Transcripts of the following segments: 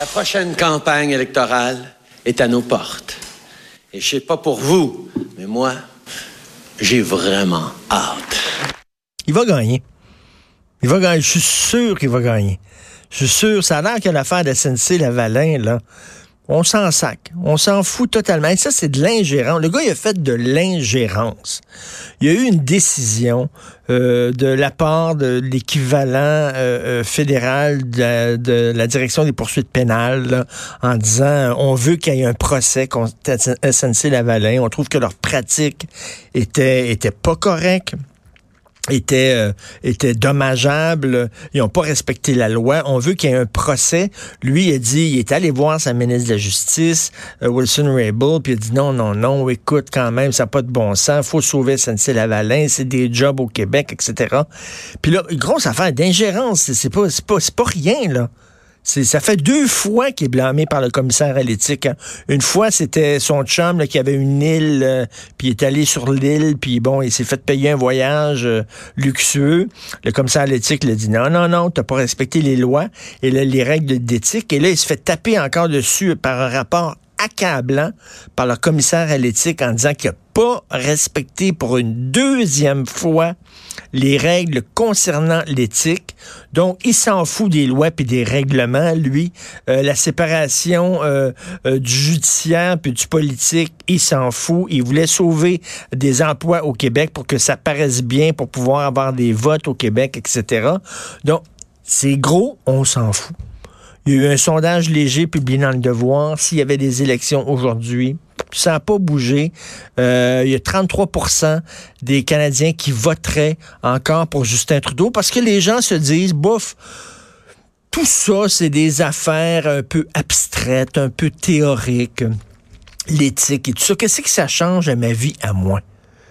La prochaine campagne électorale est à nos portes. Et je sais pas pour vous, mais moi, j'ai vraiment hâte. Il va gagner. Il va gagner. Je suis sûr qu'il va gagner. Je suis sûr. Ça a l'air que l'affaire de SNC-Lavalin, là, on s'en sac. On s'en fout totalement. Et ça, c'est de l'ingérence. Le gars, il a fait de l'ingérence. Il y a eu une décision euh, de la part de l'équivalent euh, euh, fédéral de, la direction des poursuites pénales en disant on veut qu'il y ait un procès contre SNC-Lavalin. On trouve que leur pratique était, était pas correcte était euh, était dommageable, ils n'ont pas respecté la loi. On veut qu'il y ait un procès. Lui il a dit, il est allé voir sa ministre de la Justice, euh, Wilson Raybould, puis il a dit non, non, non, écoute quand même, ça n'a pas de bon sens, faut sauver SNC-Lavalin, c'est des jobs au Québec, etc. Puis là, grosse affaire d'ingérence, c'est pas, c'est pas, c'est pas rien là ça fait deux fois qu'il est blâmé par le commissaire à l'éthique. Hein. Une fois, c'était son chum qui avait une île, euh, puis il est allé sur l'île, puis bon, il s'est fait payer un voyage euh, luxueux. Le commissaire à l'éthique lui dit non, non, non, t'as pas respecté les lois et les règles d'éthique. Et là, il se fait taper encore dessus par un rapport accablant par le commissaire à l'éthique en disant qu'il n'a pas respecté pour une deuxième fois les règles concernant l'éthique. Donc, il s'en fout des lois et des règlements, lui. Euh, la séparation euh, euh, du judiciaire puis du politique, il s'en fout. Il voulait sauver des emplois au Québec pour que ça paraisse bien, pour pouvoir avoir des votes au Québec, etc. Donc, c'est gros, on s'en fout. Il y a eu un sondage léger publié dans le Devoir. S'il y avait des élections aujourd'hui, ça n'a pas bougé. Euh, il y a 33% des Canadiens qui voteraient encore pour Justin Trudeau parce que les gens se disent, bouf, tout ça, c'est des affaires un peu abstraites, un peu théoriques, l'éthique et tout ça. Qu'est-ce que ça change à ma vie à moi?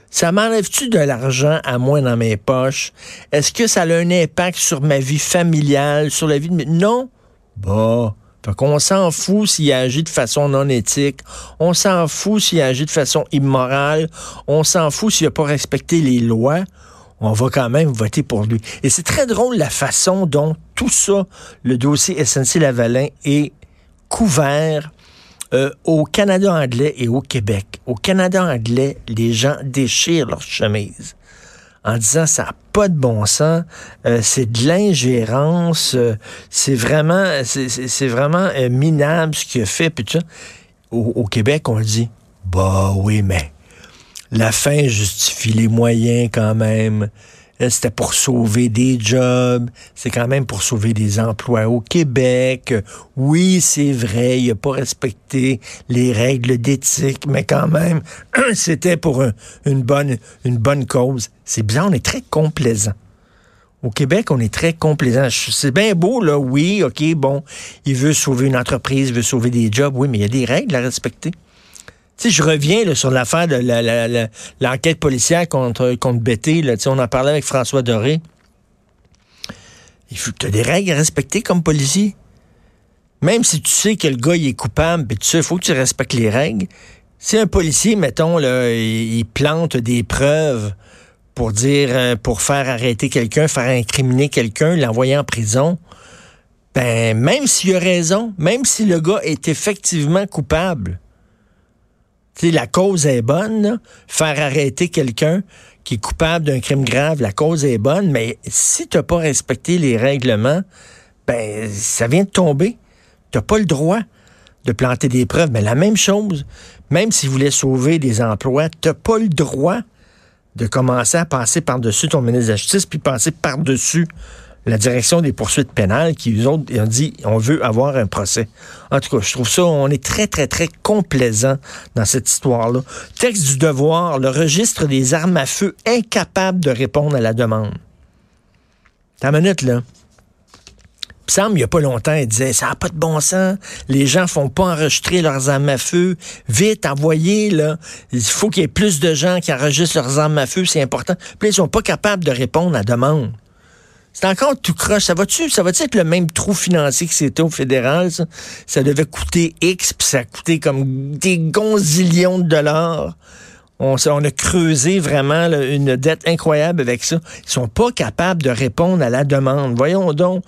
Ça m'enlève-tu de l'argent à moi dans mes poches? Est-ce que ça a un impact sur ma vie familiale, sur la vie de. Non. Bah. Fait qu'on s'en fout s'il agit de façon non éthique. On s'en fout s'il agit de façon immorale. On s'en fout s'il n'a pas respecté les lois. On va quand même voter pour lui. Et c'est très drôle la façon dont tout ça, le dossier SNC-Lavalin, est couvert euh, au Canada anglais et au Québec. Au Canada anglais, les gens déchirent leurs chemises en disant ça n'a pas de bon sens, euh, c'est de l'ingérence, euh, c'est vraiment, c'est vraiment euh, minable ce qu'il a fait. Puis ça. Au, au, Québec, on le dit, bah oui, mais la fin justifie les moyens quand même. Euh, c'était pour sauver des jobs, c'est quand même pour sauver des emplois au Québec. Oui, c'est vrai, il n'a pas respecté les règles d'éthique, mais quand même, c'était pour une, bonne, une bonne cause. C'est bien, on est très complaisant. Au Québec, on est très complaisant. C'est bien beau, là, oui, OK, bon, il veut sauver une entreprise, il veut sauver des jobs, oui, mais il y a des règles à respecter. Tu sais, je reviens sur l'affaire de l'enquête policière contre, contre. Là, on en parlait avec François Doré. Il faut tu as des règles à respecter comme policier. Même si tu sais que le gars il est coupable, puis tu sais, il faut que tu respectes les règles. Si un policier, mettons, là, il, plante des preuves pour dire, euh, pour faire arrêter quelqu'un, faire incriminer quelqu'un, l'envoyer en prison, ben, même s'il a raison, même si le gars est effectivement coupable, la cause est bonne, faire arrêter quelqu'un qui est coupable d'un crime grave, la cause est bonne, mais si tu n'as pas respecté les règlements, ben ça vient de tomber. Tu n'as pas le droit de planter des preuves. Mais la même chose, même si vous voulez sauver des emplois, tu n'as pas le droit de commencer à passer par-dessus ton ministre de la Justice, puis passer par-dessus la direction des poursuites pénales qui, eux autres, ont dit on veut avoir un procès. En tout cas, je trouve ça, on est très, très, très complaisant dans cette histoire-là. Texte du devoir, le registre des armes à feu incapable de répondre à la demande. Une minute, là. Sam, il n'y a pas longtemps, il disait ça n'a pas de bon sens. Les gens font pas enregistrer leurs armes à feu. Vite, envoyez, là. Il faut qu'il y ait plus de gens qui enregistrent leurs armes à feu, c'est important. Puis ils sont pas capables de répondre à la demande. C'est encore tout croche. Ça va-tu, ça va être le même trou financier que c'était au fédéral, ça? Devait coûter X, puis ça a coûté comme des gonzillions de dollars. On, on, a creusé vraiment une dette incroyable avec ça. Ils sont pas capables de répondre à la demande. Voyons donc.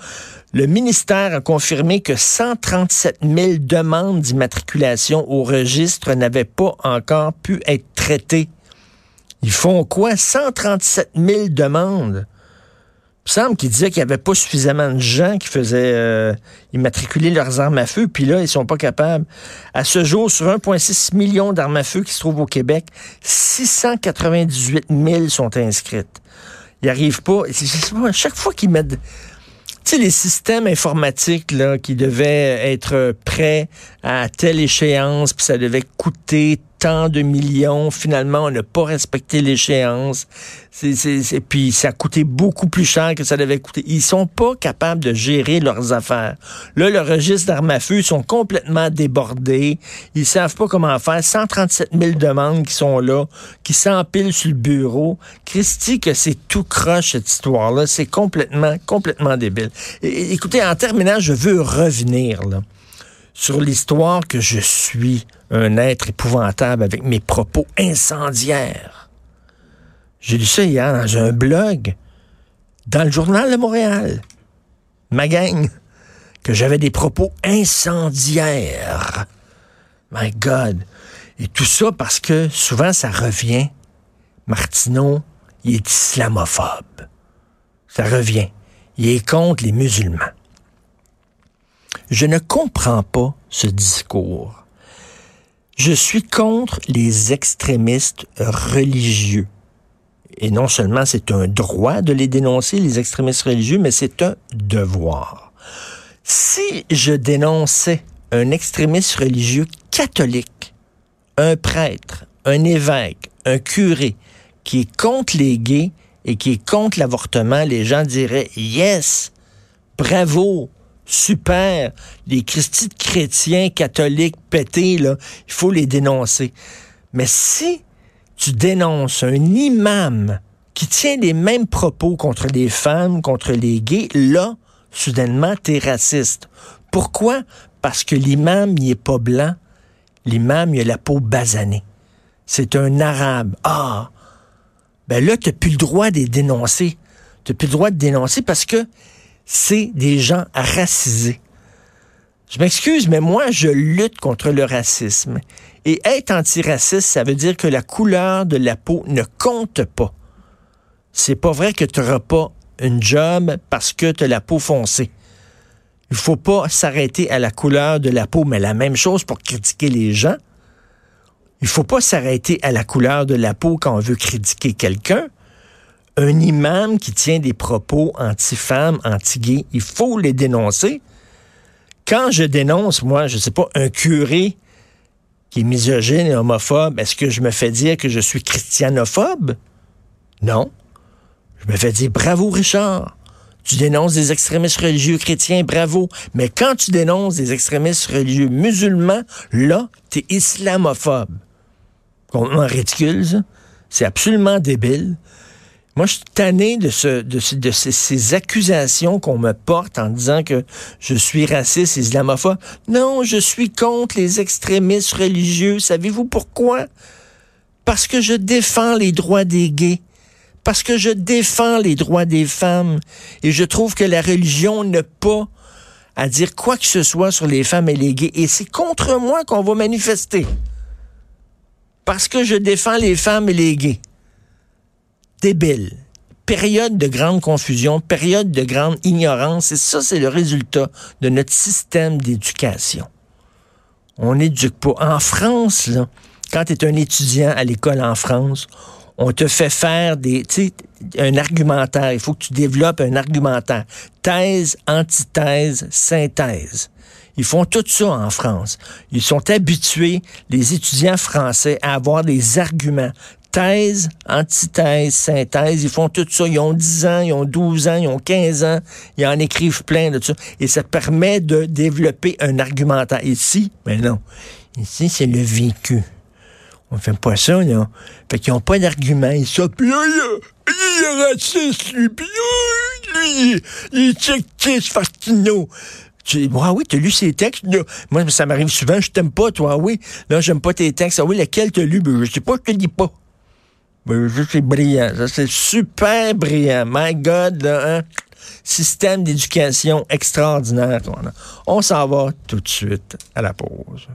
Le ministère a confirmé que 137 000 demandes d'immatriculation au registre n'avaient pas encore pu être traitées. Ils font quoi? 137 000 demandes. Il semble disait qu'il n'y avait pas suffisamment de gens qui faisaient euh, immatriculer leurs armes à feu, puis là, ils sont pas capables. À ce jour, sur 1,6 million d'armes à feu qui se trouvent au Québec, 698 000 sont inscrites. Ils n'arrivent pas. À chaque fois qu'ils mettent tu sais, les systèmes informatiques qui devaient être prêts à telle échéance, puis ça devait coûter tant de millions. Finalement, on n'a pas respecté l'échéance. C'est, puis ça a coûté beaucoup plus cher que ça devait coûter. Ils sont pas capables de gérer leurs affaires. Là, le registre d'armes à feu sont complètement débordés. Ils savent pas comment faire. 137 000 demandes qui sont là, qui s'empilent sur le bureau. Christy, que c'est tout croche cette histoire-là. C'est complètement, complètement débile. écoutez, en terminant, je veux revenir là sur l'histoire que je suis un être épouvantable avec mes propos incendiaires. J'ai lu ça hier dans un blog, dans le journal de Montréal, ma gang, que j'avais des propos incendiaires. My God. Et tout ça parce que souvent ça revient. Martineau, il est islamophobe. Ça revient. Il est contre les musulmans. Je ne comprends pas ce discours. Je suis contre les extrémistes religieux. Et non seulement c'est un droit de les dénoncer, les extrémistes religieux, mais c'est un devoir. Si je dénonçais un extrémiste religieux catholique, un prêtre, un évêque, un curé, qui est contre les gays et qui est contre l'avortement, les gens diraient Yes, bravo, super. Les chrétiens, catholiques, pétés, là, il faut les dénoncer. Mais si tu dénonces un imam qui tient les mêmes propos contre les femmes, contre les gays, là, soudainement, t'es raciste. Pourquoi? Parce que l'imam, il est pas blanc. L'imam, il a la peau basanée. C'est un arabe. Ah! Ben là, t'as plus le droit de les dénoncer. T'as plus le droit de dénoncer parce que c'est des gens racisés. Je m'excuse, mais moi, je lutte contre le racisme. Et être antiraciste, ça veut dire que la couleur de la peau ne compte pas. C'est pas vrai que tu n'auras pas une job parce que tu as la peau foncée. Il faut pas s'arrêter à la couleur de la peau, mais la même chose pour critiquer les gens. Il faut pas s'arrêter à la couleur de la peau quand on veut critiquer quelqu'un un imam qui tient des propos anti-femmes, anti-gays, il faut les dénoncer. Quand je dénonce, moi, je ne sais pas, un curé qui est misogyne et homophobe, est-ce que je me fais dire que je suis christianophobe? Non. Je me fais dire bravo, Richard. Tu dénonces des extrémistes religieux chrétiens, bravo. Mais quand tu dénonces des extrémistes religieux musulmans, là, tu es islamophobe. Complètement ridicule, ça. C'est absolument débile. Moi, je suis tanné de, ce, de, ces, accusations qu'on me porte en disant que je suis raciste, islamophobe. Non, je suis contre les extrémistes religieux. Savez-vous pourquoi? Parce que je défends les droits des gays. Parce que je défends les droits des femmes. Et je trouve que la religion n'a pas à dire quoi que ce soit sur les femmes et les gays. Et c'est contre moi qu'on va manifester. Parce que je défends les femmes et les gays débile. Période de grande confusion, période de grande ignorance, et ça, c'est le résultat de notre système d'éducation. On n'éduque pas. En France, là, quand tu es un étudiant à l'école en France, on te fait faire des, un argumentaire. Il faut que tu développes un argumentaire. Thèse, antithèse, synthèse. Ils font tout ça en France. Ils sont habitués, les étudiants français, à avoir des arguments thèse, antithèse, synthèse, ils font tout ça. Ils ont 10 ans, ils ont 12 ans, ils ont 15 ans, ils en écrivent plein de ça. Et ça permet de développer un argumentaire. Ici, mais non. Ici, c'est le vécu. On fait pas ça, non. Fait qu'ils n'ont pas d'argument. Ils sont, puis là, il est raciste, lui, puis lui, il est sectiste, Fastino. Tu dis, ah oui, t'as lu ses textes? Moi, ça m'arrive souvent, je t'aime pas, toi, oui. Là, j'aime pas tes textes. Ah oui, lequel t'as lu? Ben, je sais pas, je te dis pas. C'est brillant. Ça, c'est super brillant. My God, là, hein? Système d'éducation extraordinaire. On s'en va tout de suite à la pause.